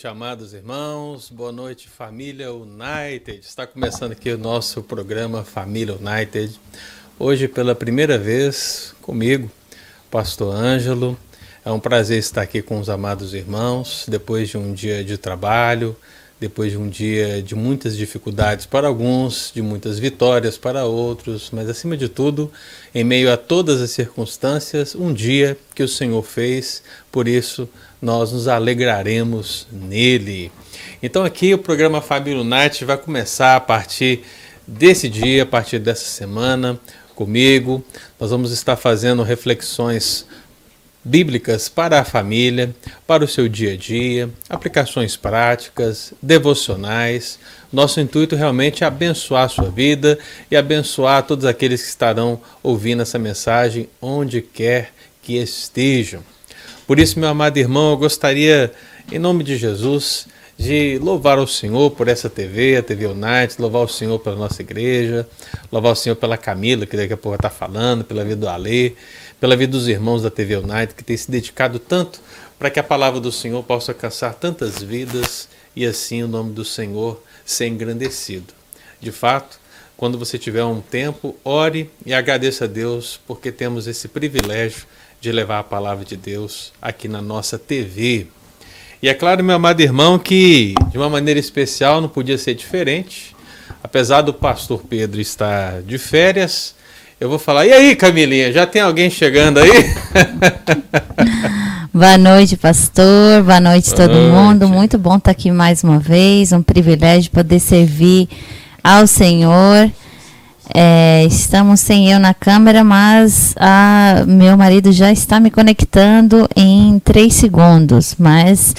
Noite, amados irmãos. Boa noite, família United. Está começando aqui o nosso programa Família United. Hoje, pela primeira vez, comigo, Pastor Ângelo. É um prazer estar aqui com os amados irmãos, depois de um dia de trabalho, depois de um dia de muitas dificuldades para alguns, de muitas vitórias para outros, mas acima de tudo, em meio a todas as circunstâncias, um dia que o Senhor fez, por isso nós nos alegraremos nele. Então aqui o programa Fábio Night vai começar a partir desse dia, a partir dessa semana, comigo. Nós vamos estar fazendo reflexões bíblicas para a família, para o seu dia a dia, aplicações práticas, devocionais. Nosso intuito realmente é abençoar a sua vida e abençoar todos aqueles que estarão ouvindo essa mensagem onde quer que estejam. Por isso, meu amado irmão, eu gostaria, em nome de Jesus, de louvar o Senhor por essa TV, a TV United, louvar o Senhor pela nossa igreja, louvar o Senhor pela Camila, que daqui a pouco está falando, pela vida do Alê, pela vida dos irmãos da TV United, que tem se dedicado tanto para que a palavra do Senhor possa alcançar tantas vidas e assim o nome do Senhor ser engrandecido. De fato, quando você tiver um tempo, ore e agradeça a Deus, porque temos esse privilégio de levar a palavra de Deus aqui na nossa TV. E é claro, meu amado irmão, que de uma maneira especial não podia ser diferente. Apesar do pastor Pedro estar de férias, eu vou falar: e aí, Camilinha, já tem alguém chegando aí? Boa noite, pastor. Boa noite, Boa todo noite. mundo. Muito bom estar aqui mais uma vez. Um privilégio poder servir ao Senhor. É, estamos sem eu na câmera, mas a, meu marido já está me conectando em três segundos. Mas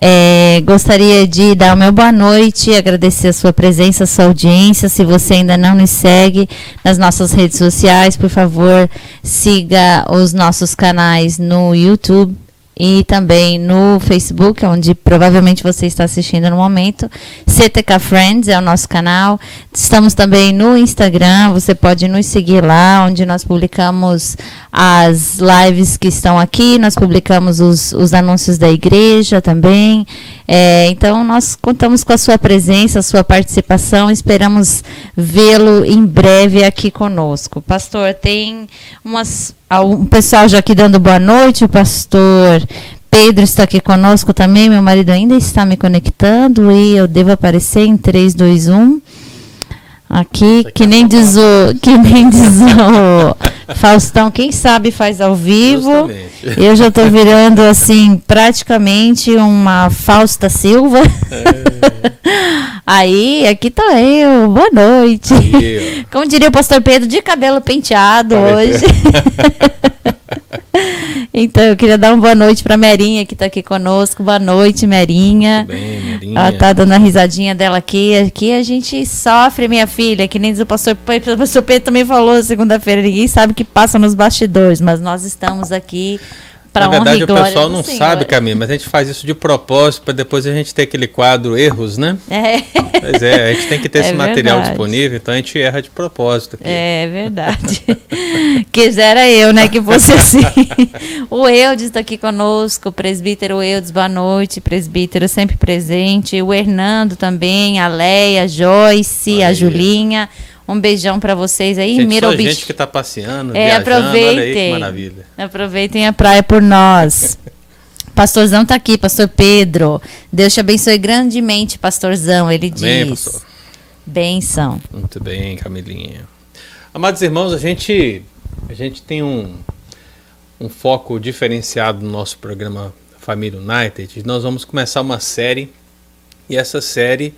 é, gostaria de dar o meu boa noite, agradecer a sua presença, a sua audiência. Se você ainda não nos segue nas nossas redes sociais, por favor, siga os nossos canais no YouTube e também no Facebook, onde provavelmente você está assistindo no momento. CTK Friends é o nosso canal. Estamos também no Instagram, você pode nos seguir lá, onde nós publicamos as lives que estão aqui, nós publicamos os, os anúncios da igreja também. É, então, nós contamos com a sua presença, a sua participação, esperamos vê-lo em breve aqui conosco. Pastor, tem umas um pessoal já aqui dando boa noite, o pastor Pedro está aqui conosco também, meu marido ainda está me conectando e eu devo aparecer em 3, 2, 1. Aqui, que nem, diz o, que nem diz o Faustão, quem sabe faz ao vivo. Justamente. Eu já estou virando, assim, praticamente uma Fausta Silva. É. Aí, aqui tô eu, boa noite. Como diria o pastor Pedro, de cabelo penteado hoje. Então, eu queria dar uma boa noite para Merinha, que está aqui conosco. Boa noite, Merinha. Tudo bem, Merinha. Ela tá dando a risadinha dela aqui. Aqui a gente sofre, minha filha, que nem o pastor, o pastor Pedro também falou segunda-feira. Ninguém sabe o que passa nos bastidores, mas nós estamos aqui na verdade, o pessoal não Senhor. sabe, Camila, mas a gente faz isso de propósito para depois a gente ter aquele quadro erros, né? É. Pois é, a gente tem que ter é esse verdade. material disponível, então a gente erra de propósito. Aqui. É verdade. Quisera eu, né, que fosse assim. o Eudes está aqui conosco, o presbítero Eudes, boa noite, presbítero sempre presente. O Hernando também, a Leia, a Joyce, a Julinha. Um beijão para vocês aí. Gente, Miro só gente que tá passeando, é, viajando, aproveitem. olha aí que maravilha. Aproveitem a praia por nós. Pastorzão tá aqui, pastor Pedro. Deus te abençoe grandemente, pastorzão, ele Amém, diz. Pastor. Benção. Muito bem, Camilinha. Amados irmãos, a gente a gente tem um um foco diferenciado no nosso programa Família United. Nós vamos começar uma série e essa série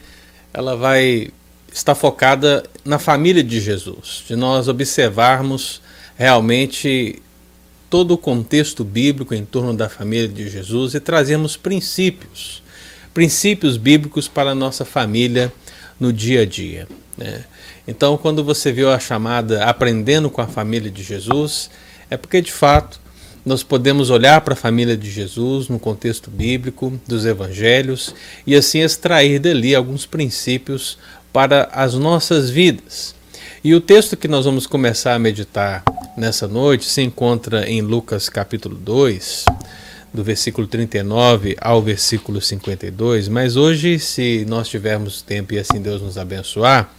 ela vai está focada na família de Jesus, de nós observarmos realmente todo o contexto bíblico em torno da família de Jesus e trazemos princípios, princípios bíblicos para a nossa família no dia a dia. Né? Então, quando você viu a chamada Aprendendo com a Família de Jesus, é porque de fato nós podemos olhar para a família de Jesus no contexto bíblico dos evangelhos e assim extrair dali alguns princípios para as nossas vidas. E o texto que nós vamos começar a meditar nessa noite se encontra em Lucas capítulo 2, do versículo 39 ao versículo 52, mas hoje, se nós tivermos tempo e assim Deus nos abençoar,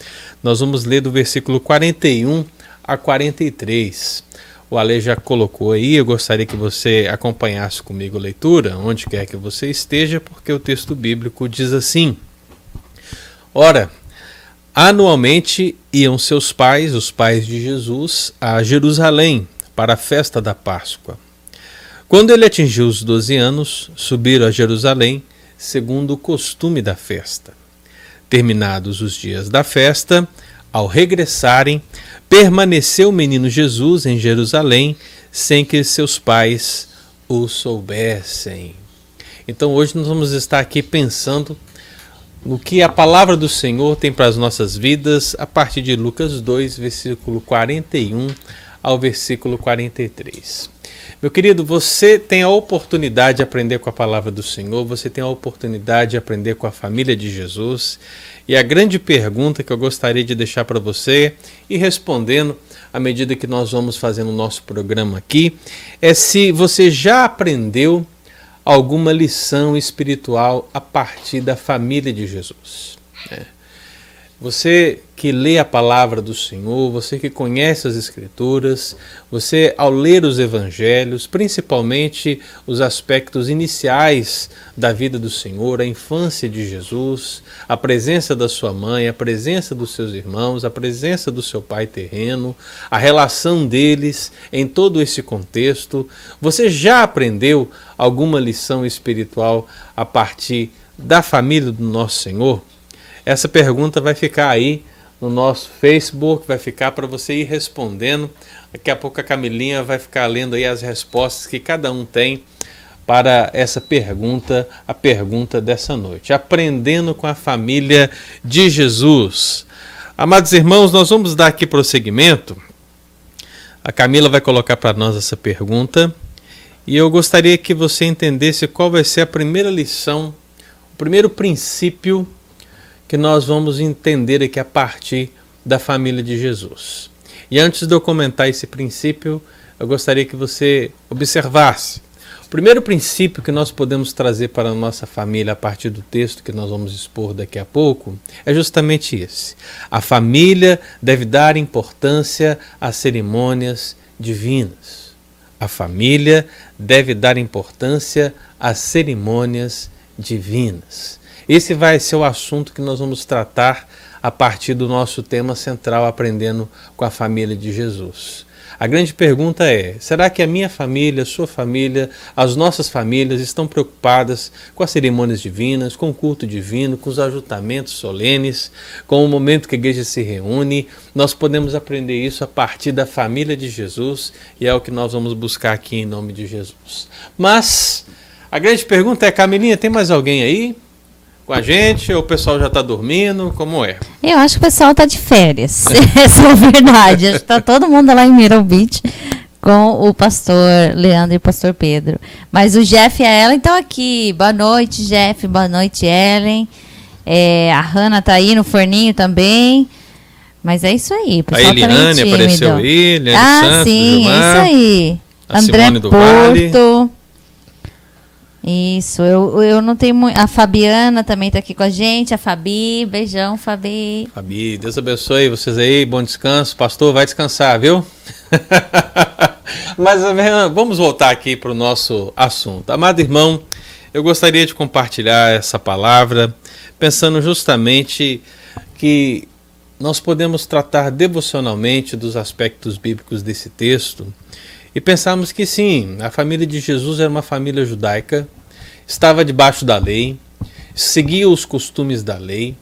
nós vamos ler do versículo 41 a 43. O Ale já colocou aí, eu gostaria que você acompanhasse comigo a leitura, onde quer que você esteja, porque o texto bíblico diz assim: Ora, anualmente iam seus pais, os pais de Jesus, a Jerusalém para a festa da Páscoa. Quando ele atingiu os doze anos, subiram a Jerusalém, segundo o costume da festa. Terminados os dias da festa, ao regressarem, permaneceu o menino Jesus em Jerusalém, sem que seus pais o soubessem. Então hoje nós vamos estar aqui pensando no que a palavra do Senhor tem para as nossas vidas a partir de Lucas 2, versículo 41 ao versículo 43. Meu querido, você tem a oportunidade de aprender com a palavra do Senhor, você tem a oportunidade de aprender com a família de Jesus. E a grande pergunta que eu gostaria de deixar para você e respondendo à medida que nós vamos fazendo o nosso programa aqui é se você já aprendeu alguma lição espiritual a partir da família de Jesus. É. Você que lê a palavra do Senhor, você que conhece as Escrituras, você ao ler os Evangelhos, principalmente os aspectos iniciais da vida do Senhor, a infância de Jesus, a presença da sua mãe, a presença dos seus irmãos, a presença do seu pai terreno, a relação deles em todo esse contexto, você já aprendeu alguma lição espiritual a partir da família do nosso Senhor? Essa pergunta vai ficar aí no nosso Facebook, vai ficar para você ir respondendo. Daqui a pouco a Camilinha vai ficar lendo aí as respostas que cada um tem para essa pergunta, a pergunta dessa noite. Aprendendo com a família de Jesus. Amados irmãos, nós vamos dar aqui prosseguimento. A Camila vai colocar para nós essa pergunta e eu gostaria que você entendesse qual vai ser a primeira lição, o primeiro princípio que nós vamos entender aqui a partir da família de Jesus. E antes de eu comentar esse princípio, eu gostaria que você observasse. O primeiro princípio que nós podemos trazer para a nossa família a partir do texto que nós vamos expor daqui a pouco é justamente esse. A família deve dar importância às cerimônias divinas. A família deve dar importância às cerimônias divinas. Esse vai ser o assunto que nós vamos tratar a partir do nosso tema central, aprendendo com a família de Jesus. A grande pergunta é: será que a minha família, a sua família, as nossas famílias estão preocupadas com as cerimônias divinas, com o culto divino, com os ajuntamentos solenes, com o momento que a igreja se reúne? Nós podemos aprender isso a partir da família de Jesus e é o que nós vamos buscar aqui em nome de Jesus. Mas a grande pergunta é: Camilinha, tem mais alguém aí? Com a gente ou o pessoal já está dormindo? Como é? Eu acho que o pessoal está de férias. Essa é a verdade. Acho que está todo mundo lá em Myrtle Beach com o pastor Leandro e o pastor Pedro. Mas o Jeff e a Ellen estão aqui. Boa noite, Jeff. Boa noite, Ellen. É, a Hanna está aí no forninho também. Mas é isso aí. O pessoal a tá Eliane tá apareceu Eliane Ah, Santos, sim, Gilmar, isso aí. André Porto. Vale. Isso, eu, eu não tenho muito. A Fabiana também está aqui com a gente, a Fabi. Beijão, Fabi. Fabi, Deus abençoe vocês aí, bom descanso. Pastor, vai descansar, viu? Mas vamos voltar aqui para o nosso assunto. Amado irmão, eu gostaria de compartilhar essa palavra, pensando justamente que nós podemos tratar devocionalmente dos aspectos bíblicos desse texto e pensamos que sim, a família de Jesus era uma família judaica, estava debaixo da lei, seguia os costumes da lei,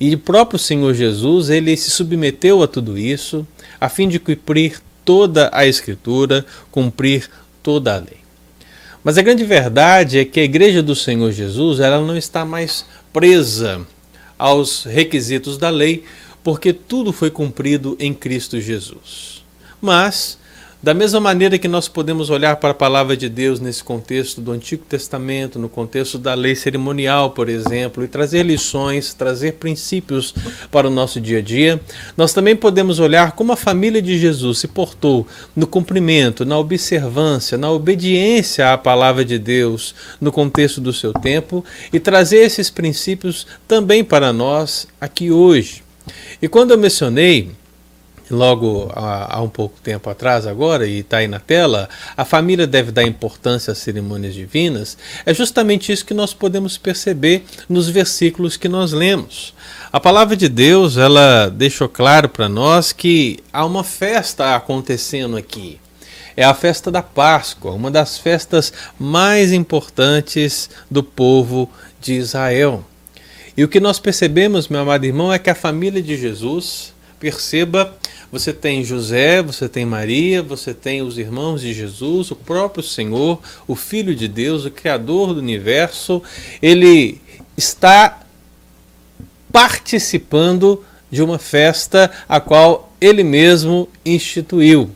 e o próprio Senhor Jesus, ele se submeteu a tudo isso, a fim de cumprir toda a escritura, cumprir toda a lei. Mas a grande verdade é que a igreja do Senhor Jesus ela não está mais presa aos requisitos da lei, porque tudo foi cumprido em Cristo Jesus. Mas da mesma maneira que nós podemos olhar para a palavra de Deus nesse contexto do Antigo Testamento, no contexto da lei cerimonial, por exemplo, e trazer lições, trazer princípios para o nosso dia a dia, nós também podemos olhar como a família de Jesus se portou no cumprimento, na observância, na obediência à palavra de Deus no contexto do seu tempo e trazer esses princípios também para nós aqui hoje. E quando eu mencionei logo há, há, um pouco tempo atrás agora e está aí na tela, a família deve dar importância às cerimônias divinas, é justamente isso que nós podemos perceber nos versículos que nós lemos. A palavra de Deus, ela deixou claro para nós que há uma festa acontecendo aqui. É a festa da Páscoa, uma das festas mais importantes do povo de Israel. E o que nós percebemos, meu amado irmão, é que a família de Jesus, perceba você tem José, você tem Maria, você tem os irmãos de Jesus, o próprio Senhor, o Filho de Deus, o Criador do universo. Ele está participando de uma festa a qual ele mesmo instituiu.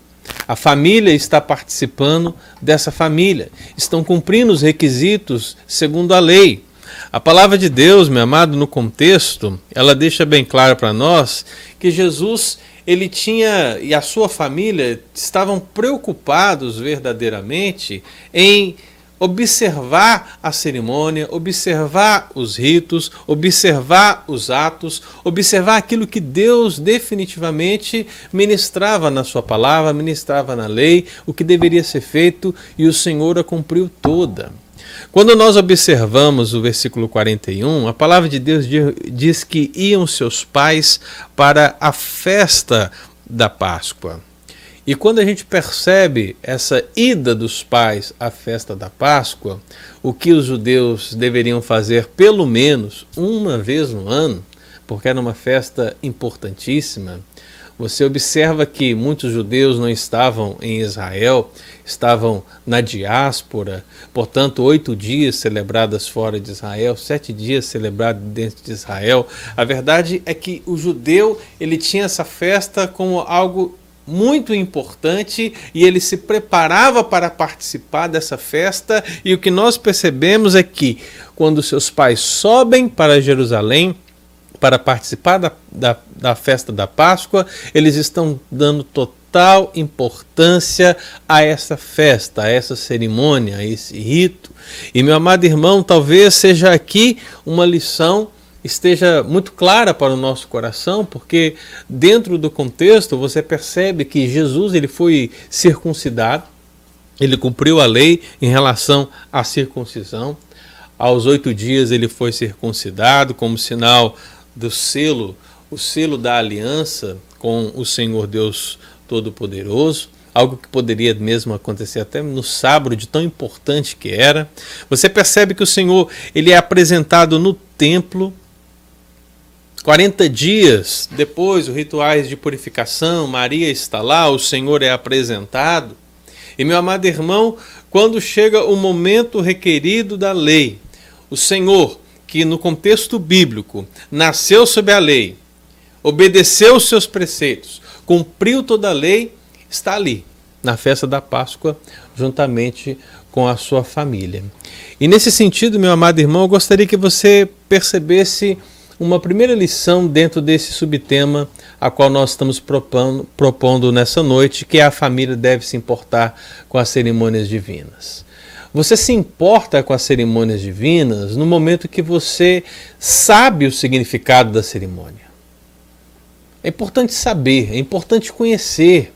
A família está participando dessa família, estão cumprindo os requisitos segundo a lei. A palavra de Deus, meu amado, no contexto, ela deixa bem claro para nós que Jesus ele tinha e a sua família estavam preocupados verdadeiramente em observar a cerimônia, observar os ritos, observar os atos, observar aquilo que Deus definitivamente ministrava na sua palavra, ministrava na lei, o que deveria ser feito e o Senhor a cumpriu toda. Quando nós observamos o versículo 41, a palavra de Deus diz que iam seus pais para a festa da Páscoa. E quando a gente percebe essa ida dos pais à festa da Páscoa, o que os judeus deveriam fazer pelo menos uma vez no ano, porque era uma festa importantíssima, você observa que muitos judeus não estavam em Israel, estavam na diáspora, portanto, oito dias celebradas fora de Israel, sete dias celebrados dentro de Israel. A verdade é que o judeu ele tinha essa festa como algo muito importante e ele se preparava para participar dessa festa. E o que nós percebemos é que quando seus pais sobem para Jerusalém, para participar da, da, da, festa da Páscoa, eles estão dando total importância a essa festa, a essa cerimônia, a esse rito. E meu amado irmão, talvez seja aqui uma lição esteja muito clara para o nosso coração, porque dentro do contexto você percebe que Jesus ele foi circuncidado, ele cumpriu a lei em relação à circuncisão. Aos oito dias ele foi circuncidado como sinal do selo, o selo da aliança com o Senhor Deus Todo-Poderoso, algo que poderia mesmo acontecer até no sábado, de tão importante que era. Você percebe que o Senhor ele é apresentado no templo 40 dias depois, os rituais de purificação, Maria está lá, o Senhor é apresentado. E meu amado irmão, quando chega o momento requerido da lei, o Senhor que no contexto bíblico nasceu sob a lei, obedeceu os seus preceitos, cumpriu toda a lei, está ali na festa da Páscoa juntamente com a sua família. E nesse sentido, meu amado irmão, eu gostaria que você percebesse uma primeira lição dentro desse subtema a qual nós estamos propondo, propondo nessa noite, que é a família deve se importar com as cerimônias divinas. Você se importa com as cerimônias divinas no momento que você sabe o significado da cerimônia. É importante saber, é importante conhecer.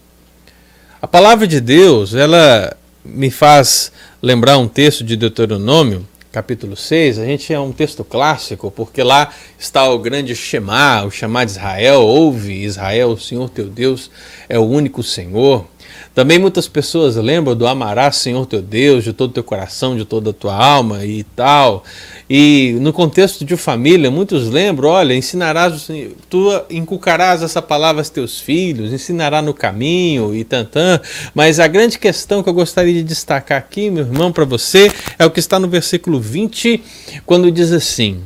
A palavra de Deus, ela me faz lembrar um texto de Deuteronômio, capítulo 6. A gente é um texto clássico, porque lá está o grande Shema, o Shema de Israel. Ouve, Israel, o Senhor teu Deus é o único Senhor. Também muitas pessoas lembram do amarás Senhor teu Deus de todo o teu coração, de toda a tua alma e tal. E no contexto de família, muitos lembram, olha, ensinarás, tu inculcarás essa palavra aos teus filhos, ensinará no caminho e tantã. Mas a grande questão que eu gostaria de destacar aqui, meu irmão, para você, é o que está no versículo 20, quando diz assim: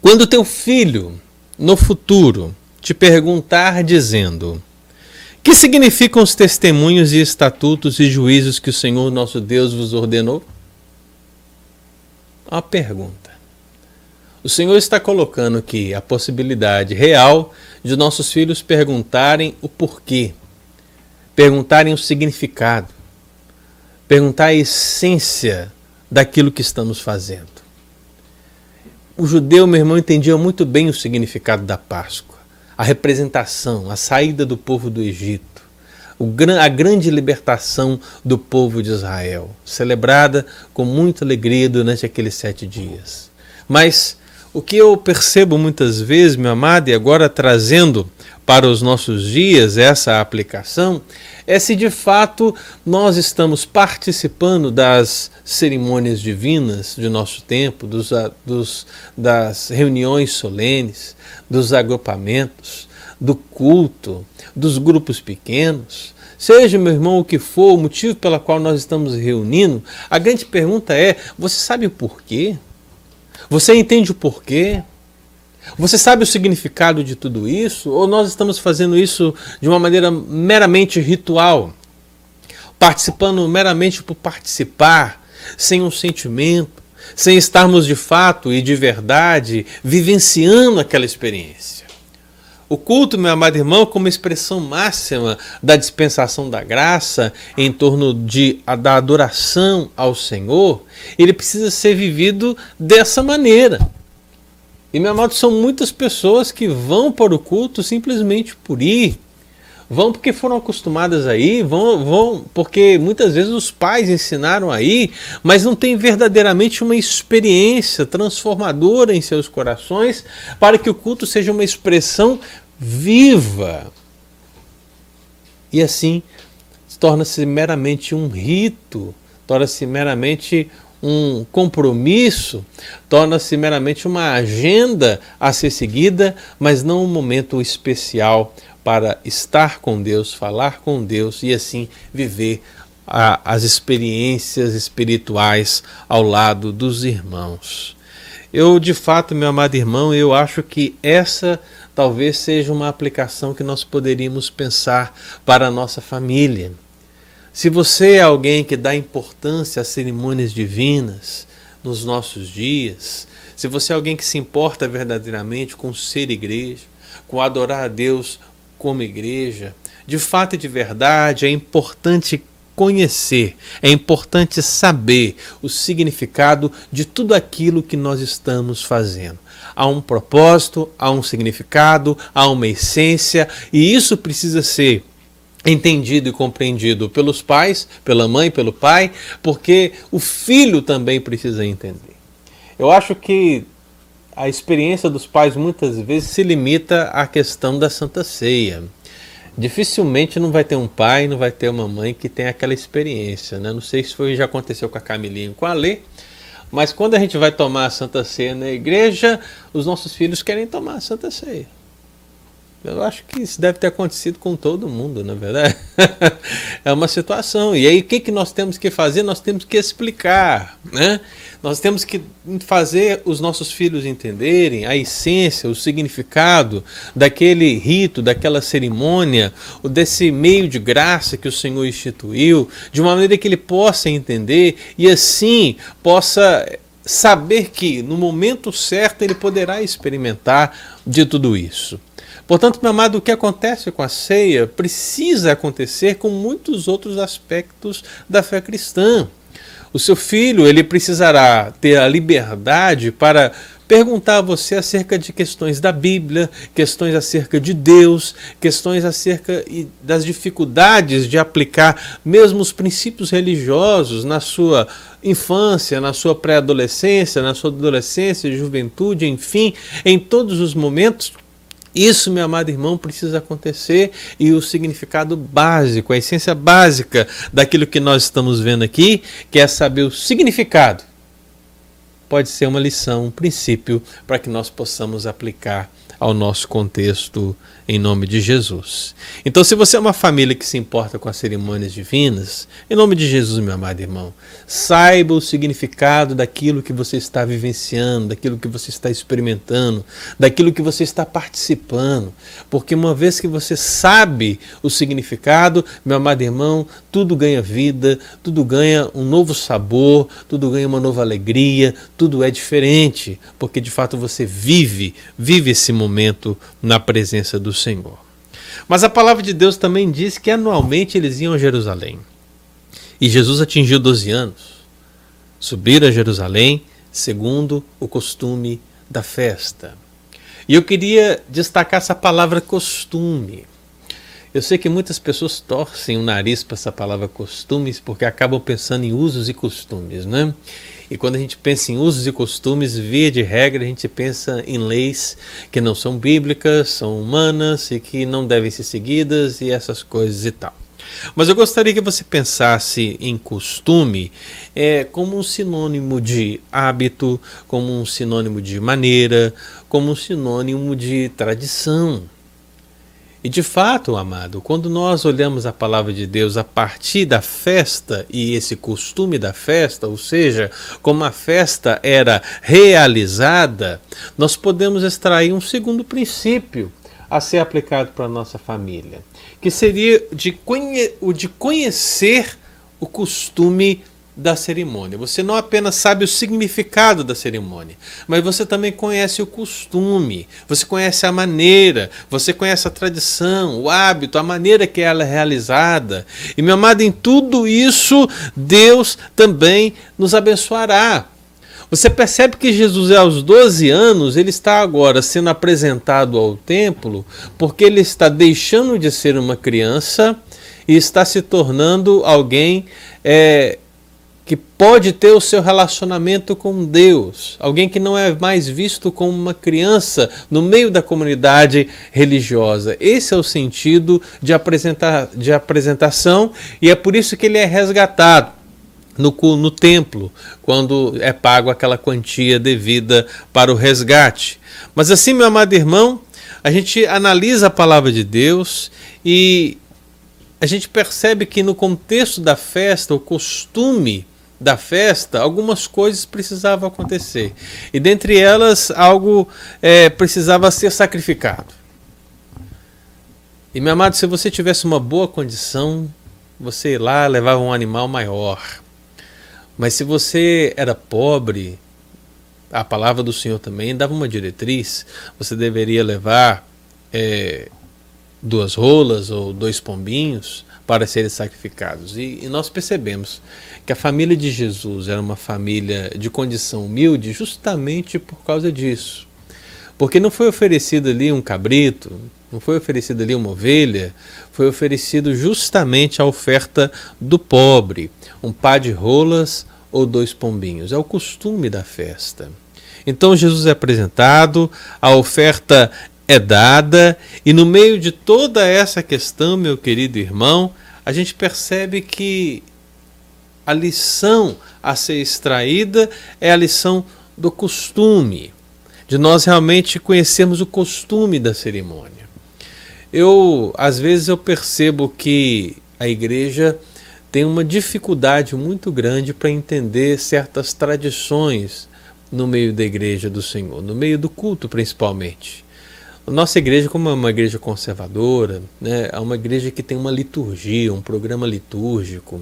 Quando teu filho, no futuro, te perguntar dizendo: que significam os testemunhos e estatutos e juízos que o Senhor nosso Deus vos ordenou? Uma pergunta. O Senhor está colocando aqui a possibilidade real de nossos filhos perguntarem o porquê, perguntarem o significado, perguntar a essência daquilo que estamos fazendo. O judeu, meu irmão, entendia muito bem o significado da Páscoa a representação, a saída do povo do Egito, a grande libertação do povo de Israel, celebrada com muita alegria durante aqueles sete dias. Mas o que eu percebo muitas vezes, meu amado, e agora trazendo para os nossos dias essa aplicação, é se de fato nós estamos participando das cerimônias divinas de nosso tempo, dos, dos, das reuniões solenes, dos agrupamentos, do culto, dos grupos pequenos. Seja, meu irmão, o que for o motivo pela qual nós estamos reunindo, a grande pergunta é: você sabe o porquê? Você entende o porquê? Você sabe o significado de tudo isso? Ou nós estamos fazendo isso de uma maneira meramente ritual? Participando meramente por participar, sem um sentimento, sem estarmos de fato e de verdade vivenciando aquela experiência. O culto, meu amado irmão, como expressão máxima da dispensação da graça em torno de, da adoração ao Senhor, ele precisa ser vivido dessa maneira. E, meu amado, são muitas pessoas que vão para o culto simplesmente por ir. Vão porque foram acostumadas aí, vão, vão porque muitas vezes os pais ensinaram aí, mas não tem verdadeiramente uma experiência transformadora em seus corações para que o culto seja uma expressão viva. E assim torna-se meramente um rito, torna-se meramente um compromisso, torna-se meramente uma agenda a ser seguida, mas não um momento especial para estar com Deus, falar com Deus e assim viver a, as experiências espirituais ao lado dos irmãos. Eu, de fato, meu amado irmão, eu acho que essa talvez seja uma aplicação que nós poderíamos pensar para a nossa família. Se você é alguém que dá importância às cerimônias divinas nos nossos dias, se você é alguém que se importa verdadeiramente com ser igreja, com adorar a Deus como igreja, de fato e de verdade é importante conhecer, é importante saber o significado de tudo aquilo que nós estamos fazendo. Há um propósito, há um significado, há uma essência, e isso precisa ser entendido e compreendido pelos pais, pela mãe, pelo pai, porque o filho também precisa entender. Eu acho que a experiência dos pais muitas vezes se limita à questão da Santa Ceia. Dificilmente não vai ter um pai, não vai ter uma mãe que tenha aquela experiência. Né? Não sei se foi, já aconteceu com a Camilinha com a Lê, mas quando a gente vai tomar a Santa Ceia na igreja, os nossos filhos querem tomar a Santa Ceia. Eu acho que isso deve ter acontecido com todo mundo, na verdade. é uma situação. E aí, o que, que nós temos que fazer? Nós temos que explicar. Né? Nós temos que fazer os nossos filhos entenderem a essência, o significado daquele rito, daquela cerimônia, desse meio de graça que o Senhor instituiu, de uma maneira que ele possa entender e assim possa saber que no momento certo ele poderá experimentar de tudo isso. Portanto, meu amado, o que acontece com a ceia precisa acontecer com muitos outros aspectos da fé cristã. O seu filho, ele precisará ter a liberdade para perguntar a você acerca de questões da Bíblia, questões acerca de Deus, questões acerca das dificuldades de aplicar mesmo os princípios religiosos na sua infância, na sua pré-adolescência, na sua adolescência, juventude, enfim, em todos os momentos Isso, meu amado irmão, precisa acontecer e o significado básico, a essência básica daquilo que nós estamos vendo aqui, que é saber o significado, pode ser uma lição, um princípio para que nós possamos aplicar ao nosso contexto em nome de Jesus. Então, se você é uma família que se importa com as cerimônias divinas, em nome de Jesus, meu amado irmão, saiba o significado daquilo que você está vivenciando, daquilo que você está experimentando, daquilo que você está participando, porque uma vez que você sabe o significado, meu amado irmão, tudo ganha vida, tudo ganha um novo sabor, tudo ganha uma nova alegria, tudo é diferente, porque de fato você vive, vive esse momento na presença do Senhor. Mas a palavra de Deus também diz que anualmente eles iam a Jerusalém. E Jesus atingiu 12 anos. Subir a Jerusalém segundo o costume da festa. E eu queria destacar essa palavra costume. Eu sei que muitas pessoas torcem o nariz para essa palavra costumes porque acabam pensando em usos e costumes, né? E quando a gente pensa em usos e costumes, via de regra, a gente pensa em leis que não são bíblicas, são humanas e que não devem ser seguidas e essas coisas e tal. Mas eu gostaria que você pensasse em costume é, como um sinônimo de hábito, como um sinônimo de maneira, como um sinônimo de tradição. E de fato, amado, quando nós olhamos a palavra de Deus a partir da festa e esse costume da festa, ou seja, como a festa era realizada, nós podemos extrair um segundo princípio a ser aplicado para a nossa família, que seria de o de conhecer o costume da cerimônia. Você não apenas sabe o significado da cerimônia, mas você também conhece o costume, você conhece a maneira, você conhece a tradição, o hábito, a maneira que ela é realizada. E, meu amado, em tudo isso, Deus também nos abençoará. Você percebe que Jesus, aos 12 anos, ele está agora sendo apresentado ao templo, porque ele está deixando de ser uma criança e está se tornando alguém é, que pode ter o seu relacionamento com Deus, alguém que não é mais visto como uma criança no meio da comunidade religiosa. Esse é o sentido de, apresentar, de apresentação e é por isso que ele é resgatado. No, no templo, quando é pago aquela quantia devida para o resgate. Mas assim, meu amado irmão, a gente analisa a palavra de Deus e a gente percebe que no contexto da festa, o costume da festa, algumas coisas precisavam acontecer. E dentre elas, algo é, precisava ser sacrificado. E meu amado, se você tivesse uma boa condição, você lá levava um animal maior. Mas se você era pobre, a palavra do Senhor também dava uma diretriz, você deveria levar é, duas rolas ou dois pombinhos para serem sacrificados. E, e, nós percebemos que a família de Jesus era uma família de condição humilde justamente por causa disso. Porque não foi oferecido ali um cabrito, não foi oferecido ali uma ovelha, foi oferecido justamente a oferta do pobre, um par de rolas ou dois pombinhos. É o costume da festa. Então Jesus é apresentado, a oferta é dada, e no meio de toda essa questão, meu querido irmão, a gente percebe que a lição a ser extraída é a lição do costume, de nós realmente conhecermos o costume da cerimônia. Eu, às vezes, eu percebo que a igreja tem uma dificuldade muito grande para entender certas tradições no meio da igreja do Senhor, no meio do culto principalmente. Nossa igreja, como é uma igreja conservadora, né, é uma igreja que tem uma liturgia, um programa litúrgico.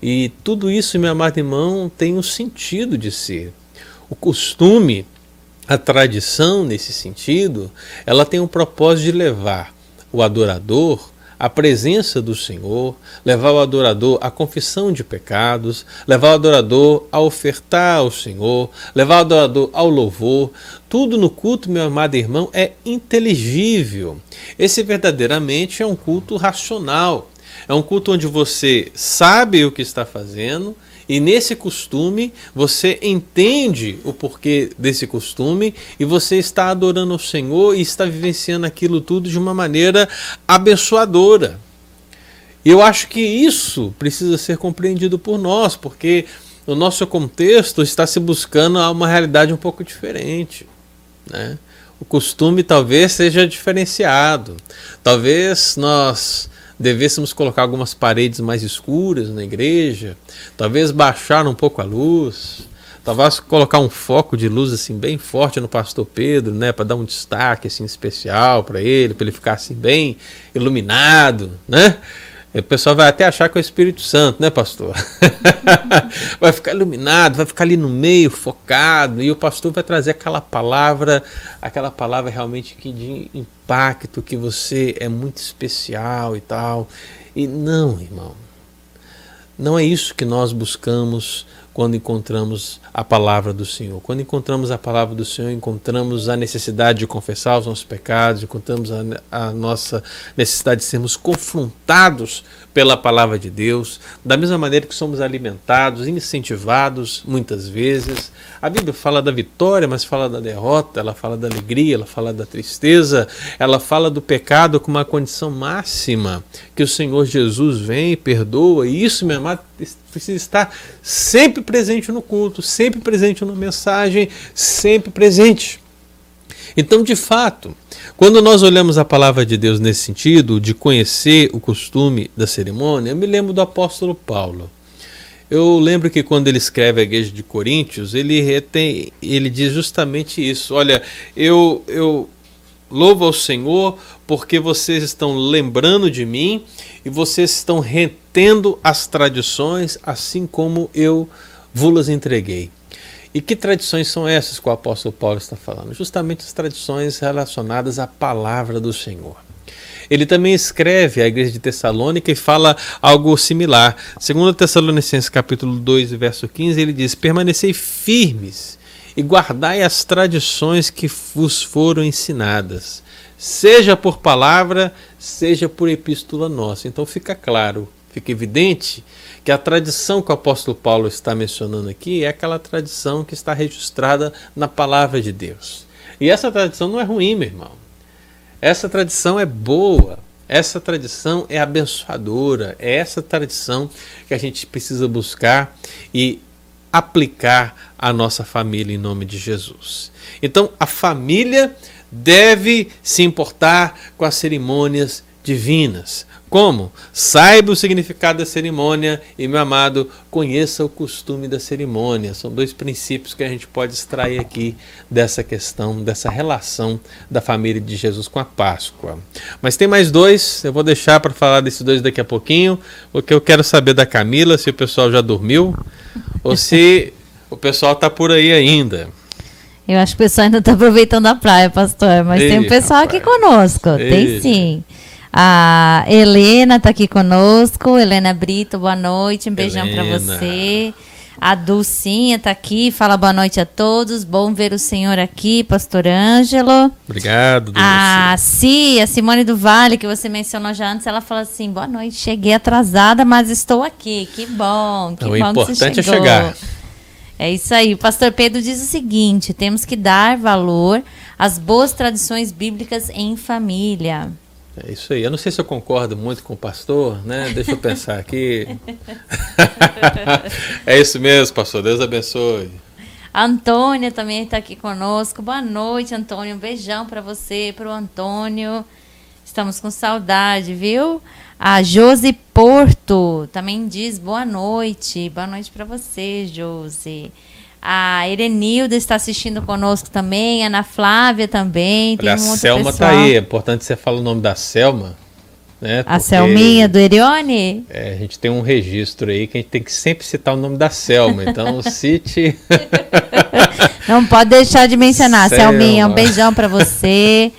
E tudo isso, meu amado irmão, tem um sentido de ser. O costume, a tradição nesse sentido, ela tem um propósito de levar o adorador a presença do Senhor, levar o adorador à confissão de pecados, levar o adorador a ofertar ao Senhor, levar o adorador ao louvor. Tudo no culto, meu amado irmão, é inteligível. Esse verdadeiramente é um culto racional. É um culto onde você sabe o que está fazendo e nesse costume você entende o porquê desse costume e você está adorando o Senhor e está vivenciando aquilo tudo de uma maneira abençoadora. E eu acho que isso precisa ser compreendido por nós, porque no nosso contexto está se buscando uma realidade um pouco diferente. Né? O costume talvez seja diferenciado. Talvez nós devêssemos colocar algumas paredes mais escuras na igreja, talvez baixar um pouco a luz, talvez colocar um foco de luz assim bem forte no pastor Pedro, né, para dar um destaque assim especial para ele, para ele ficar assim bem iluminado, né? O pessoal vai até achar que é o Espírito Santo, né, pastor? vai ficar iluminado, vai ficar ali no meio, focado, e o pastor vai trazer aquela palavra, aquela palavra realmente que de impacto, que você é muito especial e tal. E não, irmão. Não é isso que nós buscamos quando encontramos a palavra do Senhor. Quando encontramos a palavra do Senhor, encontramos a necessidade de confessar os nossos pecados, encontramos a, a nossa necessidade de sermos confrontados pela palavra de Deus, da mesma maneira que somos alimentados, incentivados muitas vezes. A Bíblia fala da vitória, mas fala da derrota, ela fala da alegria, ela fala da tristeza, ela fala do pecado como uma condição máxima que o Senhor Jesus vem e perdoa, e isso, meu amado, precisa estar sempre presente no culto, sempre presente na mensagem, sempre presente. Então, de fato, quando nós olhamos a palavra de Deus nesse sentido, de conhecer o costume da cerimônia, eu me lembro do apóstolo Paulo. Eu lembro que quando ele escreve a igreja de Coríntios, ele, retém, ele diz justamente isso. Olha, eu, eu louvo ao Senhor porque vocês estão lembrando de mim e vocês estão retendo as tradições, assim como eu vos entreguei. E que tradições são essas que o apóstolo Paulo está falando? Justamente as tradições relacionadas à palavra do Senhor. Ele também escreve à igreja de Tessalônica e fala algo similar. Segundo Tessalonicenses capítulo 2, verso 15, ele diz: "Permanecei firmes e guardai as tradições que vos foram ensinadas, seja por palavra, seja por epístola nossa". Então fica claro, fica evidente que a tradição que o apóstolo Paulo está mencionando aqui é aquela tradição que está registrada na palavra de Deus. E essa tradição não é ruim, meu irmão. Essa tradição é boa. Essa tradição é abençoadora. É essa tradição que a gente precisa buscar e aplicar à nossa família em nome de Jesus. Então, a família deve se importar com as cerimônias divinas. Como? Saiba o significado da cerimônia e, meu amado, conheça o costume da cerimônia. São dois princípios que a gente pode extrair aqui dessa questão, dessa relação da família de Jesus com a Páscoa. Mas tem mais dois, eu vou deixar para falar desses dois daqui a pouquinho, porque eu quero saber da Camila se o pessoal já dormiu ou se o pessoal está por aí ainda. Eu acho que o pessoal ainda está aproveitando a praia, pastor, mas Ei, tem um pessoal rapaz. aqui conosco, Ei. tem sim. A Helena está aqui conosco. Helena Brito, boa noite. Um beijão para você. A Dulcinha está aqui, fala boa noite a todos. Bom ver o senhor aqui, pastor Ângelo. Obrigado, Dulce. A Si, a Simone do Vale, que você mencionou já antes, ela fala assim: boa noite, cheguei atrasada, mas estou aqui. Que bom, que o bom importante que você chegou. é chegar. É isso aí. O pastor Pedro diz o seguinte: temos que dar valor às boas tradições bíblicas em família. É isso aí. Eu não sei se eu concordo muito com o pastor, né? Deixa eu pensar aqui. é isso mesmo, pastor. Deus abençoe. A Antônia também está aqui conosco. Boa noite, Antônio. Um beijão para você, para o Antônio. Estamos com saudade, viu? A Josi Porto também diz boa noite. Boa noite para você, Josi. A Erenilda está assistindo conosco também, a Ana Flávia também. Olha, tem um a Selma está aí. É importante você falar o nome da Selma. Né? A Selminha do Erione? É, a gente tem um registro aí que a gente tem que sempre citar o nome da Selma. Então, cite. Não pode deixar de mencionar. Selma. Selminha, um beijão para você.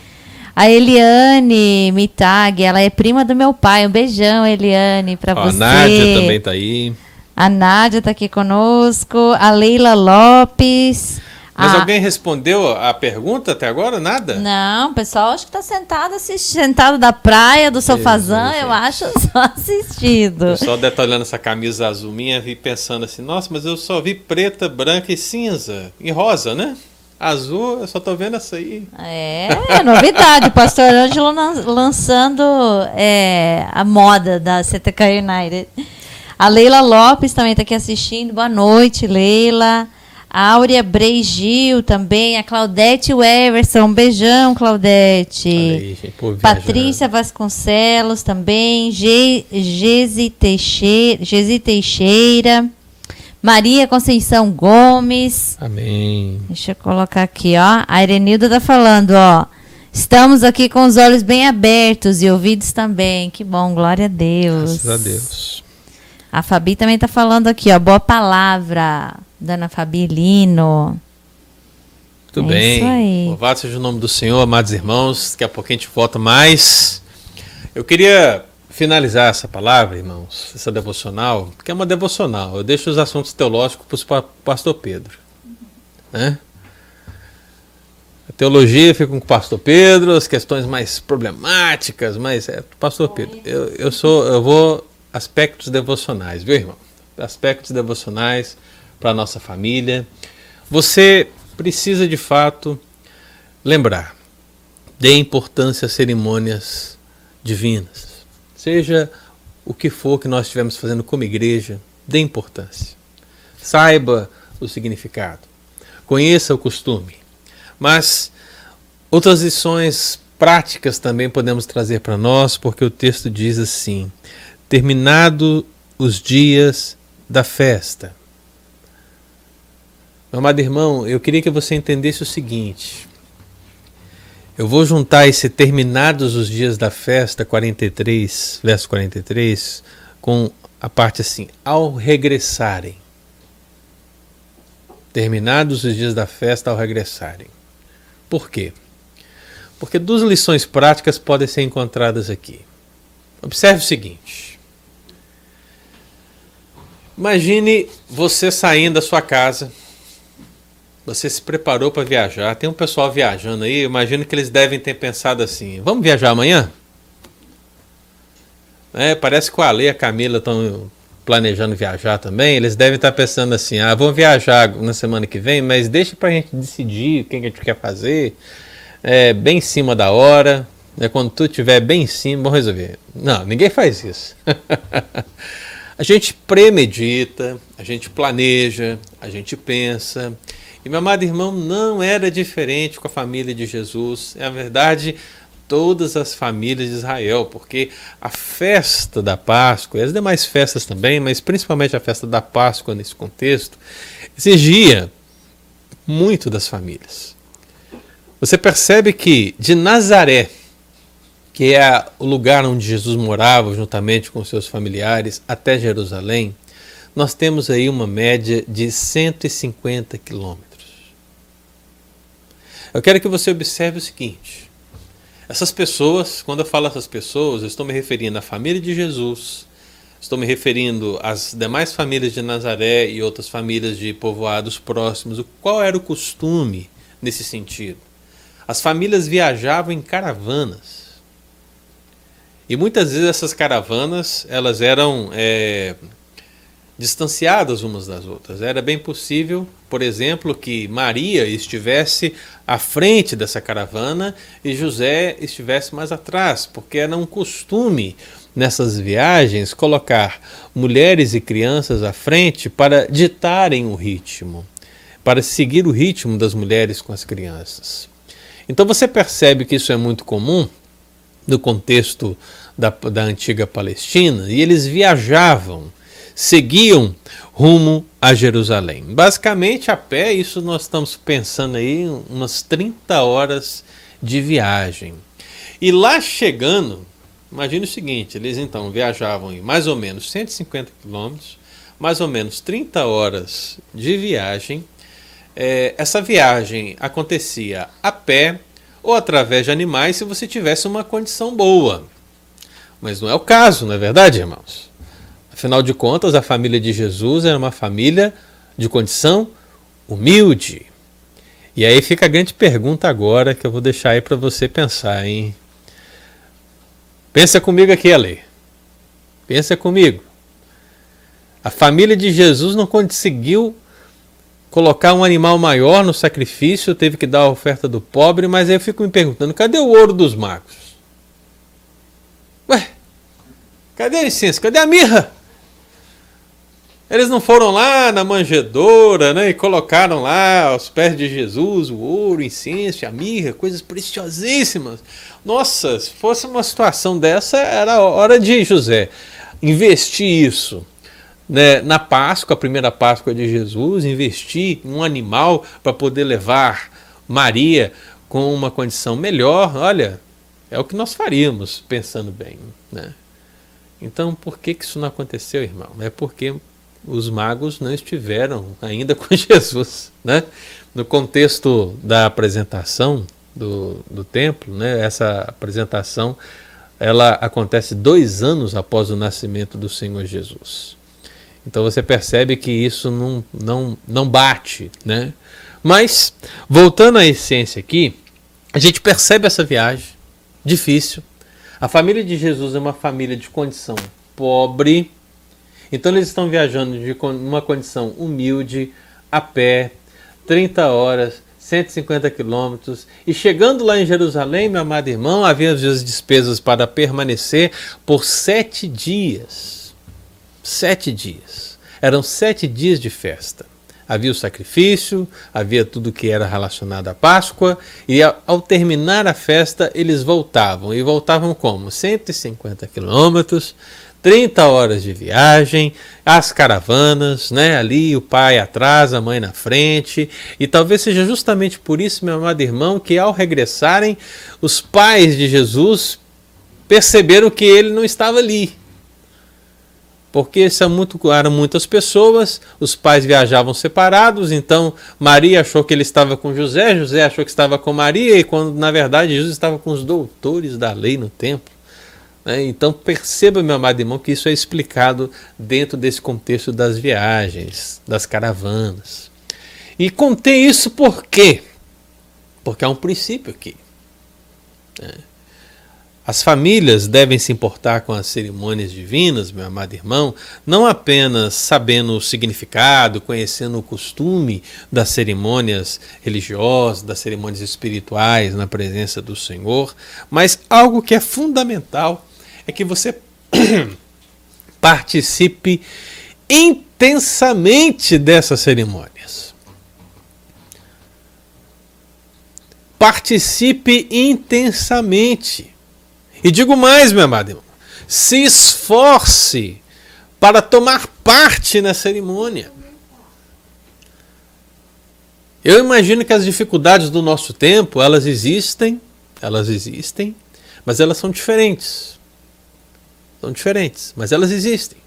A Eliane Mitag, ela é prima do meu pai. Um beijão, Eliane, para você. A Nádia também tá aí. A Nádia está aqui conosco, a Leila Lopes, Mas ah. alguém respondeu a pergunta até agora? Nada? Não, o pessoal acho que está sentado assistindo, sentado da praia, do sofazão, eu acho, só assistido. O pessoal deve estar olhando essa camisa azul minha e pensando assim, nossa, mas eu só vi preta, branca e cinza. E rosa, né? Azul, eu só tô vendo essa aí. É, é novidade. o pastor Ângelo lançando é, a moda da CTK United. A Leila Lopes também está aqui assistindo. Boa noite, Leila. A Áurea Breigil também, a Claudete Everson, um beijão, Claudete. Aí, Patrícia Vasconcelos também, Gesi Teixeira, Teixeira, Maria Conceição Gomes. Amém. Deixa eu colocar aqui, ó. A Irenilda tá falando, ó. Estamos aqui com os olhos bem abertos e ouvidos também. Que bom, glória a Deus. Graças a Deus. A Fabi também tá falando aqui, ó. Boa palavra. Dona Fabilino. Muito é bem. Louvado seja o nome do Senhor, amados irmãos. Daqui a pouco a gente volta mais. Eu queria finalizar essa palavra, irmãos, essa devocional, que é uma devocional. Eu deixo os assuntos teológicos para o pastor Pedro. Né? A teologia fica com o pastor Pedro, as questões mais problemáticas, mas é pastor Pedro. Eu, eu sou, eu vou aspectos devocionais, viu, irmão? Aspectos devocionais para a nossa família. Você precisa de fato lembrar, dê importância às cerimônias divinas. Seja o que for que nós estivermos fazendo como igreja, dê importância. Saiba o significado. Conheça o costume. Mas outras lições práticas também podemos trazer para nós, porque o texto diz assim: terminado os dias da festa, meu amado irmão, eu queria que você entendesse o seguinte. Eu vou juntar esse terminados os dias da festa, 43, verso 43, com a parte assim, ao regressarem. Terminados os dias da festa ao regressarem. Por quê? Porque duas lições práticas podem ser encontradas aqui. Observe o seguinte. Imagine você saindo da sua casa você se preparou para viajar. Tem um pessoal viajando aí, imagino que eles devem ter pensado assim: vamos viajar amanhã? É, parece que o Ale e a Camila estão planejando viajar também. Eles devem estar pensando assim: ah, vamos viajar na semana que vem, mas deixa para a gente decidir o que a gente quer fazer. É, bem em cima da hora. Né, quando tu estiver bem em cima, vamos resolver. Não, ninguém faz isso. a gente premedita, a gente planeja, a gente pensa. E meu amado irmão, não era diferente com a família de Jesus. É a verdade, todas as famílias de Israel, porque a festa da Páscoa, e as demais festas também, mas principalmente a festa da Páscoa nesse contexto, exigia muito das famílias. Você percebe que de Nazaré, que é o lugar onde Jesus morava juntamente com seus familiares, até Jerusalém, nós temos aí uma média de 150 quilômetros. Eu quero que você observe o seguinte: essas pessoas, quando eu falo essas pessoas, eu estou me referindo à família de Jesus, estou me referindo às demais famílias de Nazaré e outras famílias de povoados próximos. Qual era o costume nesse sentido? As famílias viajavam em caravanas. E muitas vezes essas caravanas elas eram é, distanciadas umas das outras. Era bem possível, por exemplo, que Maria estivesse à frente dessa caravana e José estivesse mais atrás, porque era um costume nessas viagens colocar mulheres e crianças à frente para ditarem o ritmo, para seguir o ritmo das mulheres com as crianças. Então você percebe que isso é muito comum no contexto da, da antiga Palestina e eles viajavam seguiam rumo a Jerusalém. Basicamente, a pé, isso nós estamos pensando aí umas 30 horas de viagem. E lá chegando, imagine o seguinte: eles então viajavam em mais ou menos 150 quilômetros, mais ou menos 30 horas de viagem. É, essa viagem acontecia a pé ou através de animais se você tivesse uma condição boa. Mas não é o caso, não é verdade, irmãos? Afinal de contas, a família de Jesus era uma família de condição humilde. E aí fica a grande pergunta agora que eu vou deixar aí para você pensar, hein? Pensa comigo aqui, Ale. Pensa comigo. A família de Jesus não conseguiu colocar um animal maior no sacrifício, teve que dar a oferta do pobre, mas aí eu fico me perguntando: cadê o ouro dos magos? Ué, cadê a licença? Cadê a mirra? Eles não foram lá na manjedoura né, e colocaram lá aos pés de Jesus o ouro, o incenso, a mirra, coisas preciosíssimas. Nossa, se fosse uma situação dessa, era hora de José investir isso né, na Páscoa, a primeira Páscoa de Jesus, investir em um animal para poder levar Maria com uma condição melhor. Olha, é o que nós faríamos, pensando bem. Né? Então, por que, que isso não aconteceu, irmão? É porque os magos não estiveram ainda com Jesus. Né? No contexto da apresentação do, do templo, né, essa apresentação ela acontece dois anos após o nascimento do Senhor Jesus. Então você percebe que isso não, não, não bate. Né? Mas, voltando à essência aqui, a gente percebe essa viagem difícil. A família de Jesus é uma família de condição pobre, então eles estão viajando de uma condição humilde, a pé, 30 horas, 150 quilômetros. E chegando lá em Jerusalém, meu amado irmão, havia as despesas para permanecer por sete dias. Sete dias. Eram sete dias de festa. Havia o sacrifício, havia tudo que era relacionado à Páscoa, e ao terminar a festa eles voltavam. E voltavam como? 150 quilômetros, 30 horas de viagem, as caravanas, né? Ali o pai atrás, a mãe na frente. E talvez seja justamente por isso, meu amado irmão, que ao regressarem, os pais de Jesus perceberam que ele não estava ali. Porque são muito, eram muitas pessoas, os pais viajavam separados, então Maria achou que ele estava com José, José achou que estava com Maria, e quando na verdade Jesus estava com os doutores da lei no templo. Né? Então perceba, meu amado irmão, que isso é explicado dentro desse contexto das viagens, das caravanas. E contei isso por quê? Porque há um princípio aqui. Né? As famílias devem se importar com as cerimônias divinas, meu amado irmão, não apenas sabendo o significado, conhecendo o costume das cerimônias religiosas, das cerimônias espirituais na presença do Senhor, mas algo que é fundamental é que você participe intensamente dessas cerimônias. Participe intensamente. E digo mais, meu amado irmão, se esforce para tomar parte na cerimônia. Eu imagino que as dificuldades do nosso tempo, elas existem, elas existem, mas elas são diferentes. São diferentes, mas elas existem.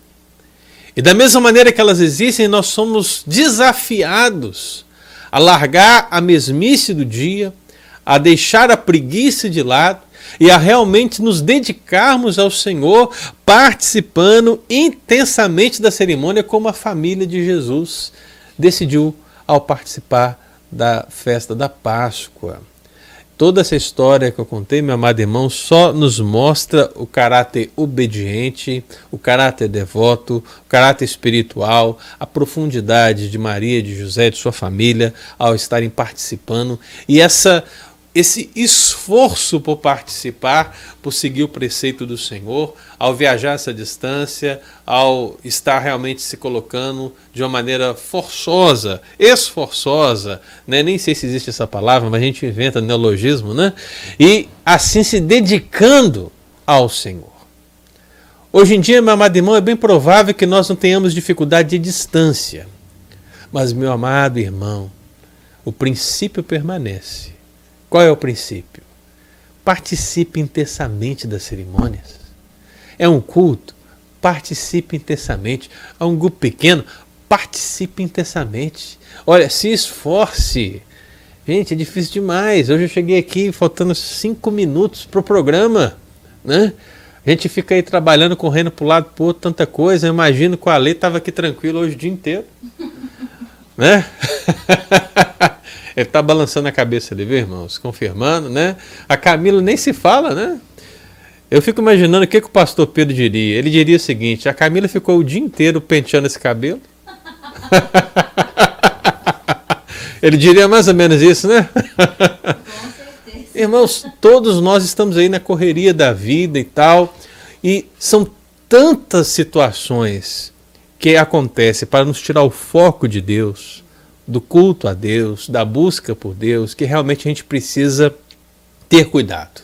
E da mesma maneira que elas existem, nós somos desafiados a largar a mesmice do dia, a deixar a preguiça de lado e a realmente nos dedicarmos ao Senhor, participando intensamente da cerimônia como a família de Jesus decidiu ao participar da festa da Páscoa. Toda essa história que eu contei, meu amado irmão, só nos mostra o caráter obediente, o caráter devoto, o caráter espiritual, a profundidade de Maria, de José, de sua família ao estarem participando e essa esse esforço por participar, por seguir o preceito do Senhor, ao viajar essa distância, ao estar realmente se colocando de uma maneira forçosa, esforçosa, né? nem sei se existe essa palavra, mas a gente inventa neologismo, né? E assim se dedicando ao Senhor. Hoje em dia, meu amado irmão, é bem provável que nós não tenhamos dificuldade de distância. Mas, meu amado irmão, o princípio permanece qual é o princípio? Participe intensamente das cerimônias. É um culto? Participe intensamente. É um grupo pequeno? Participe intensamente. Olha, se esforce. Gente, é difícil demais. Hoje eu cheguei aqui faltando cinco minutos para o programa. Né? A gente fica aí trabalhando, correndo para o lado, para outro, tanta coisa. Eu imagino que o Ale estava aqui tranquilo hoje o dia inteiro. né? Ele está balançando a cabeça ali, viu, irmãos? Confirmando, né? A Camila nem se fala, né? Eu fico imaginando o que, que o pastor Pedro diria. Ele diria o seguinte: a Camila ficou o dia inteiro penteando esse cabelo. Ele diria mais ou menos isso, né? Irmãos, todos nós estamos aí na correria da vida e tal, e são tantas situações que acontecem para nos tirar o foco de Deus, do culto a Deus, da busca por Deus, que realmente a gente precisa ter cuidado.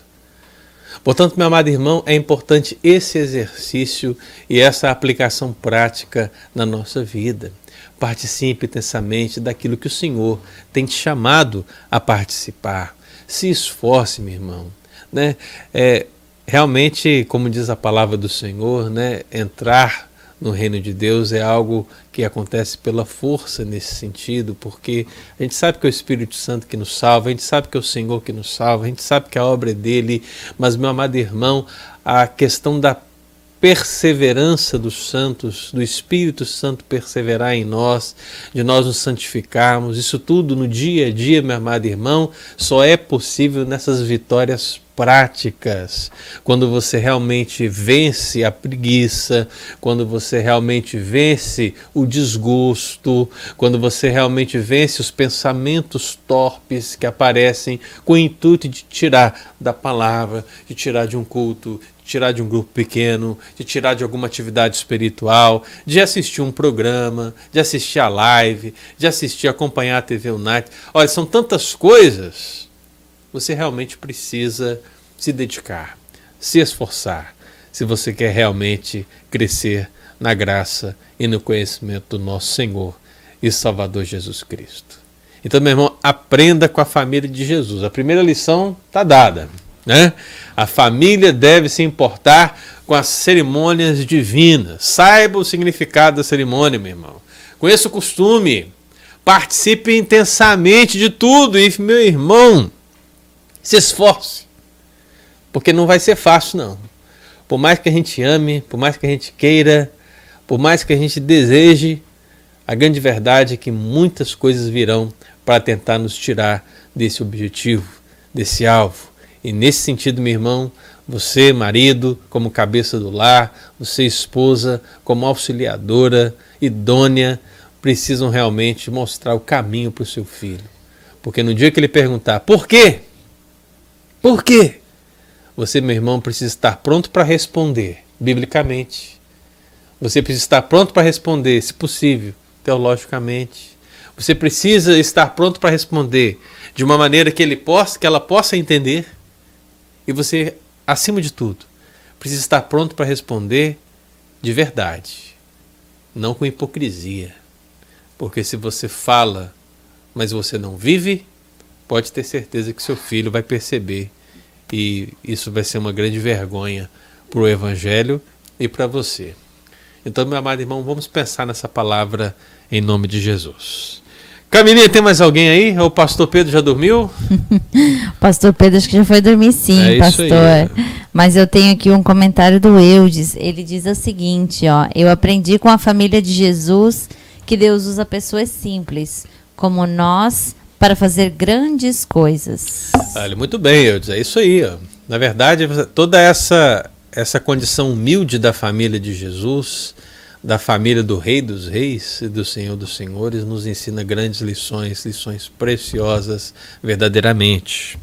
Portanto, meu amado irmão, é importante esse exercício e essa aplicação prática na nossa vida. Participe intensamente daquilo que o Senhor tem te chamado a participar. Se esforce, meu irmão. Né? É, realmente, como diz a palavra do Senhor, né, entrar no reino de Deus é algo que acontece pela força nesse sentido, porque a gente sabe que é o Espírito Santo que nos salva, a gente sabe que é o Senhor que nos salva, a gente sabe que a obra é dele, mas, meu amado irmão, a questão da perseverança dos santos, do Espírito Santo perseverar em nós, de nós nos santificarmos. Isso tudo no dia a dia, meu amado irmão, só é possível nessas vitórias práticas, quando você realmente vence a preguiça, quando você realmente vence o desgosto, quando você realmente vence os pensamentos torpes que aparecem com o intuito de tirar da palavra, de tirar de um culto, tirar de um grupo pequeno, de tirar de alguma atividade espiritual, de assistir um programa, de assistir a live, de assistir, acompanhar a TV Unite. Olha, são tantas coisas. Você realmente precisa se dedicar, se esforçar, se você quer realmente crescer na graça e no conhecimento do nosso Senhor e Salvador Jesus Cristo. Então, meu irmão, aprenda com a família de Jesus. A primeira lição está dada. Né? A família deve se importar com as cerimônias divinas. Saiba o significado da cerimônia, meu irmão. Conheça o costume. Participe intensamente de tudo. E, meu irmão, se esforce. Porque não vai ser fácil, não. Por mais que a gente ame, por mais que a gente queira, por mais que a gente deseje, a grande verdade é que muitas coisas virão para tentar nos tirar desse objetivo, desse alvo. E nesse sentido, meu irmão, você, marido, como cabeça do lar, você, esposa, como auxiliadora, idônea, precisam realmente mostrar o caminho para o seu filho. Porque no dia que ele perguntar por quê? Por quê? Você, meu irmão, precisa estar pronto para responder, biblicamente. Você precisa estar pronto para responder, se possível, teologicamente. Você precisa estar pronto para responder de uma maneira que ele possa, que ela possa entender e você, acima de tudo, precisa estar pronto para responder de verdade, não com hipocrisia. Porque se você fala, mas você não vive, pode ter certeza que seu filho vai perceber. E isso vai ser uma grande vergonha para o Evangelho e para você. Então, meu amado irmão, vamos pensar nessa palavra em nome de Jesus. Camilinha, tem mais alguém aí? O pastor Pedro já dormiu? pastor Pedro acho que já foi dormir sim, é pastor. Mas eu tenho aqui um comentário do Eudes. Ele diz o seguinte, ó: Eu aprendi com a família de Jesus que Deus usa pessoas simples, como nós, para fazer grandes coisas. Olha, muito bem, Eudes. É isso aí, ó. Na verdade, toda essa essa condição humilde da família de Jesus da família do Rei dos Reis e do Senhor dos Senhores nos ensina grandes lições, lições preciosas verdadeiramente.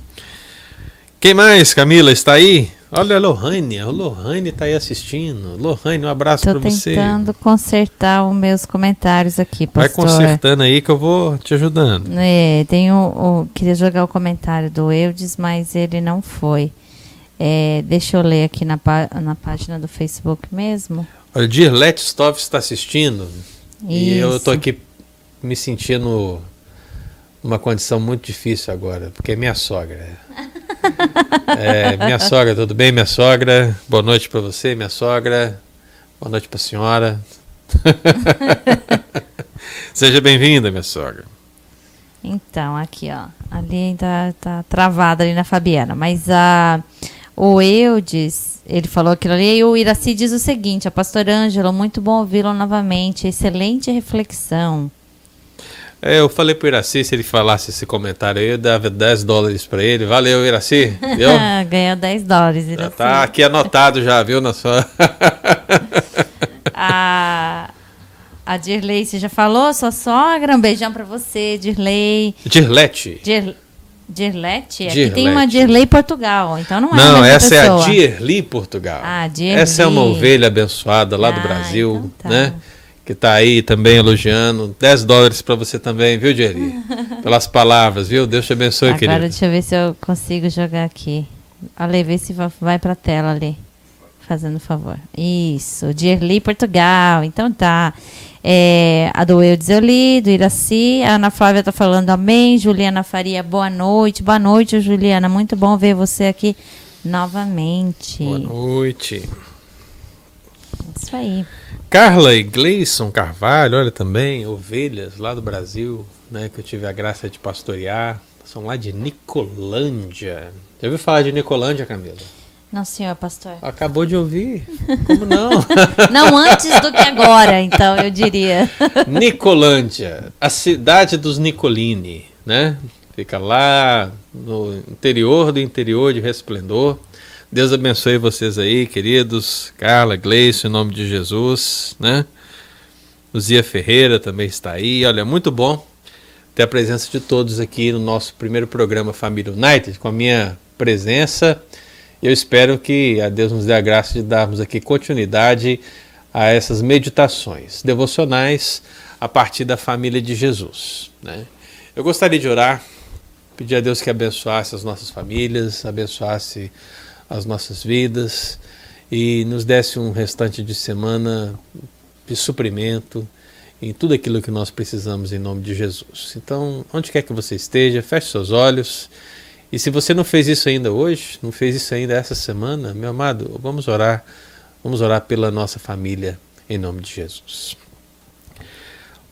Quem mais, Camila, está aí? Olha a Lohane, a Lohane está aí assistindo. Lohane, um abraço para você. Estou tentando consertar os meus comentários aqui, pastor. Vai consertando aí que eu vou te ajudando. É, tenho, o, queria jogar o comentário do Eudes, mas ele não foi. É, deixa eu ler aqui na, na página do Facebook mesmo. Olha, Dirlete Stoff está assistindo Isso. e eu estou aqui me sentindo numa condição muito difícil agora, porque é minha sogra. é, minha sogra, tudo bem, minha sogra? Boa noite para você, minha sogra. Boa noite para a senhora. Seja bem-vinda, minha sogra. Então, aqui, ó. Ali ainda tá travada ali na Fabiana, mas a o Eudes ele falou aquilo ali. E o Iraci diz o seguinte: a pastor Ângelo, muito bom ouvi-lo novamente. Excelente reflexão. É, eu falei pro Iraci, se ele falasse esse comentário aí, eu dava 10 dólares para ele. Valeu, Iraci. Ganhou 10 dólares, Iraci. Já tá aqui anotado já, viu, na sua... a, a Dirley, você já falou? Sua sogra, um beijão para você, Dirley. Dirlete. Dir, Dirlete? Aqui tem uma Dirley Portugal, então não é Não, essa pessoa. é a Dirley Portugal. Ah, Dirley. Essa é uma ovelha abençoada lá ah, do Brasil, então tá. né? que está aí também elogiando. 10 dólares para você também, viu, Jerry? Pelas palavras, viu? Deus te abençoe, Agora, querido. Agora deixa eu ver se eu consigo jogar aqui. Ale, vê se vai para a tela ali. Fazendo favor. Isso, Dirli Portugal. Então tá. É, a do Eudes eu li, do Iraci. A Ana Flávia tá falando amém. Juliana Faria, boa noite. Boa noite, Juliana. Muito bom ver você aqui novamente. Boa noite. Isso aí. Carla e Gleison Carvalho, olha também, ovelhas lá do Brasil, né, que eu tive a graça de pastorear, são lá de Nicolândia. Já ouviu falar de Nicolândia, Camila? Não, senhor pastor. Acabou de ouvir? Como não? não antes do que agora, então, eu diria. Nicolândia, a cidade dos Nicolini, né? Fica lá no interior do interior de Resplendor. Deus abençoe vocês aí, queridos. Carla, Gleice, em nome de Jesus, né? Luzia Ferreira também está aí. Olha, muito bom ter a presença de todos aqui no nosso primeiro programa Família United, com a minha presença. Eu espero que a Deus nos dê a graça de darmos aqui continuidade a essas meditações devocionais a partir da família de Jesus. Né? Eu gostaria de orar, pedir a Deus que abençoasse as nossas famílias, abençoasse as nossas vidas e nos desse um restante de semana de suprimento em tudo aquilo que nós precisamos em nome de Jesus. Então, onde quer que você esteja, feche seus olhos. E se você não fez isso ainda hoje, não fez isso ainda essa semana, meu amado, vamos orar, vamos orar pela nossa família em nome de Jesus.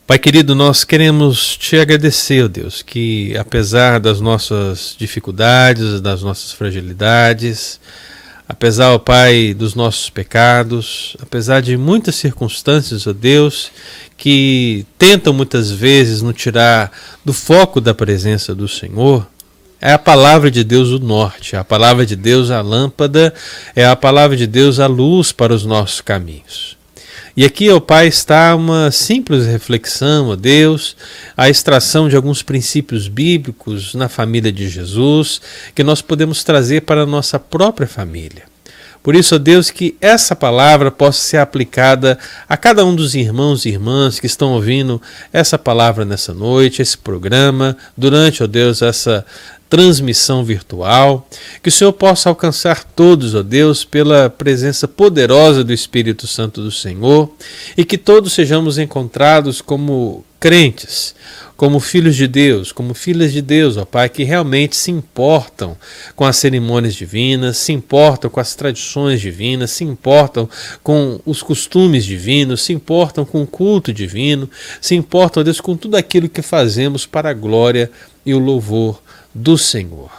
Pai querido, nós queremos te agradecer, ó Deus, que apesar das nossas dificuldades, das nossas fragilidades, apesar, ó Pai, dos nossos pecados, apesar de muitas circunstâncias, ó Deus, que tentam muitas vezes nos tirar do foco da presença do Senhor, é a palavra de Deus o norte, é a palavra de Deus a lâmpada, é a palavra de Deus a luz para os nossos caminhos. E aqui, ó Pai, está uma simples reflexão, ó Deus, a extração de alguns princípios bíblicos na família de Jesus que nós podemos trazer para a nossa própria família. Por isso, ó Deus, que essa palavra possa ser aplicada a cada um dos irmãos e irmãs que estão ouvindo essa palavra nessa noite, esse programa, durante, ó Deus, essa transmissão virtual, que o Senhor possa alcançar todos, ó Deus, pela presença poderosa do Espírito Santo do Senhor, e que todos sejamos encontrados como crentes, como filhos de Deus, como filhas de Deus, ó Pai, que realmente se importam com as cerimônias divinas, se importam com as tradições divinas, se importam com os costumes divinos, se importam com o culto divino, se importam, ó Deus, com tudo aquilo que fazemos para a glória e o louvor do Senhor.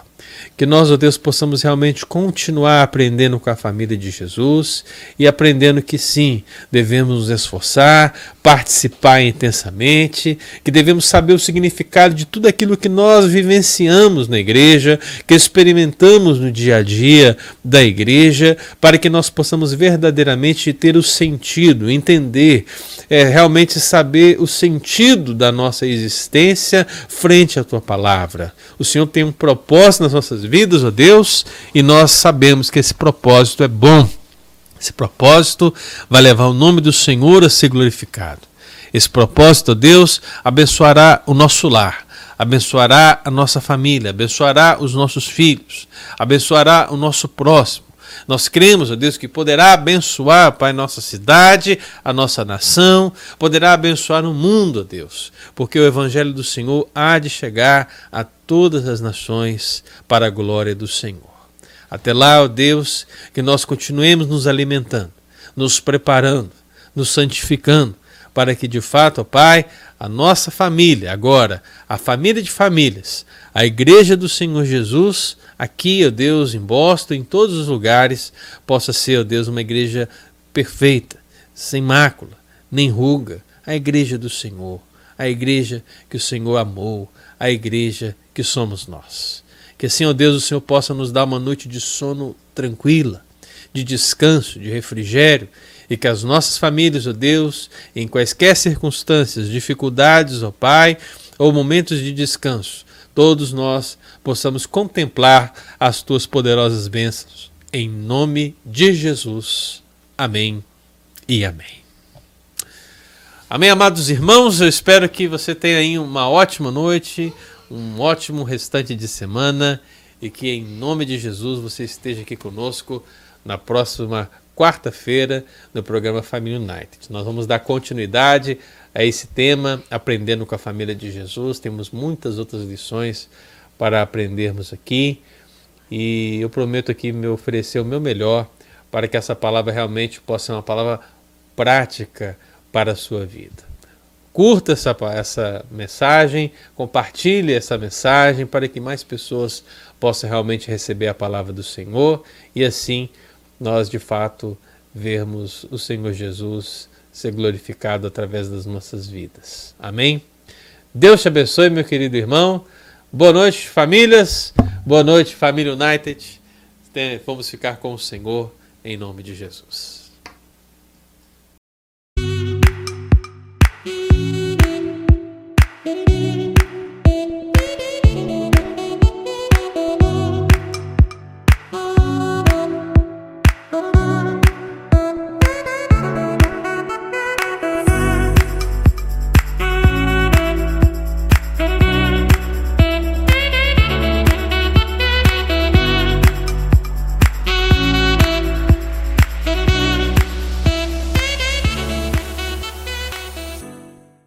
Que nós, ó Deus, possamos realmente continuar aprendendo com a família de Jesus e aprendendo que sim, devemos nos esforçar, participar intensamente, que devemos saber o significado de tudo aquilo que nós vivenciamos na igreja, que experimentamos no dia a dia da igreja, para que nós possamos verdadeiramente ter o sentido, entender, é, realmente saber o sentido da nossa existência frente à tua palavra. O Senhor tem um propósito nas nossas vidas, ó Deus, e nós sabemos que esse propósito é bom. Esse propósito vai levar o nome do Senhor a ser glorificado. Esse propósito, Deus, abençoará o nosso lar, abençoará a nossa família, abençoará os nossos filhos, abençoará o nosso próximo. Nós cremos, ó Deus, que poderá abençoar, Pai, nossa cidade, a nossa nação, poderá abençoar o mundo, ó Deus, porque o Evangelho do Senhor há de chegar a todas as nações para a glória do Senhor. Até lá, ó Deus, que nós continuemos nos alimentando, nos preparando, nos santificando, para que de fato, ó Pai, a nossa família, agora, a família de famílias, a Igreja do Senhor Jesus, aqui, ó Deus, em Boston, em todos os lugares, possa ser, ó Deus, uma igreja perfeita, sem mácula, nem ruga, a Igreja do Senhor a igreja que o Senhor amou, a igreja que somos nós. Que assim, ó Deus, o Senhor possa nos dar uma noite de sono tranquila, de descanso, de refrigério, e que as nossas famílias, ó Deus, em quaisquer circunstâncias, dificuldades, ó Pai, ou momentos de descanso, todos nós possamos contemplar as tuas poderosas bênçãos. Em nome de Jesus. Amém e amém. Amém, amados irmãos. Eu espero que você tenha aí uma ótima noite, um ótimo restante de semana e que, em nome de Jesus, você esteja aqui conosco na próxima quarta-feira no programa Família United. Nós vamos dar continuidade a esse tema, aprendendo com a família de Jesus. Temos muitas outras lições para aprendermos aqui e eu prometo aqui me oferecer o meu melhor para que essa palavra realmente possa ser uma palavra prática para a sua vida. Curta essa, essa mensagem, compartilhe essa mensagem para que mais pessoas possam realmente receber a palavra do Senhor e assim nós de fato vermos o Senhor Jesus ser glorificado através das nossas vidas. Amém? Deus te abençoe, meu querido irmão. Boa noite, famílias. Boa noite, família United. Vamos ficar com o Senhor em nome de Jesus.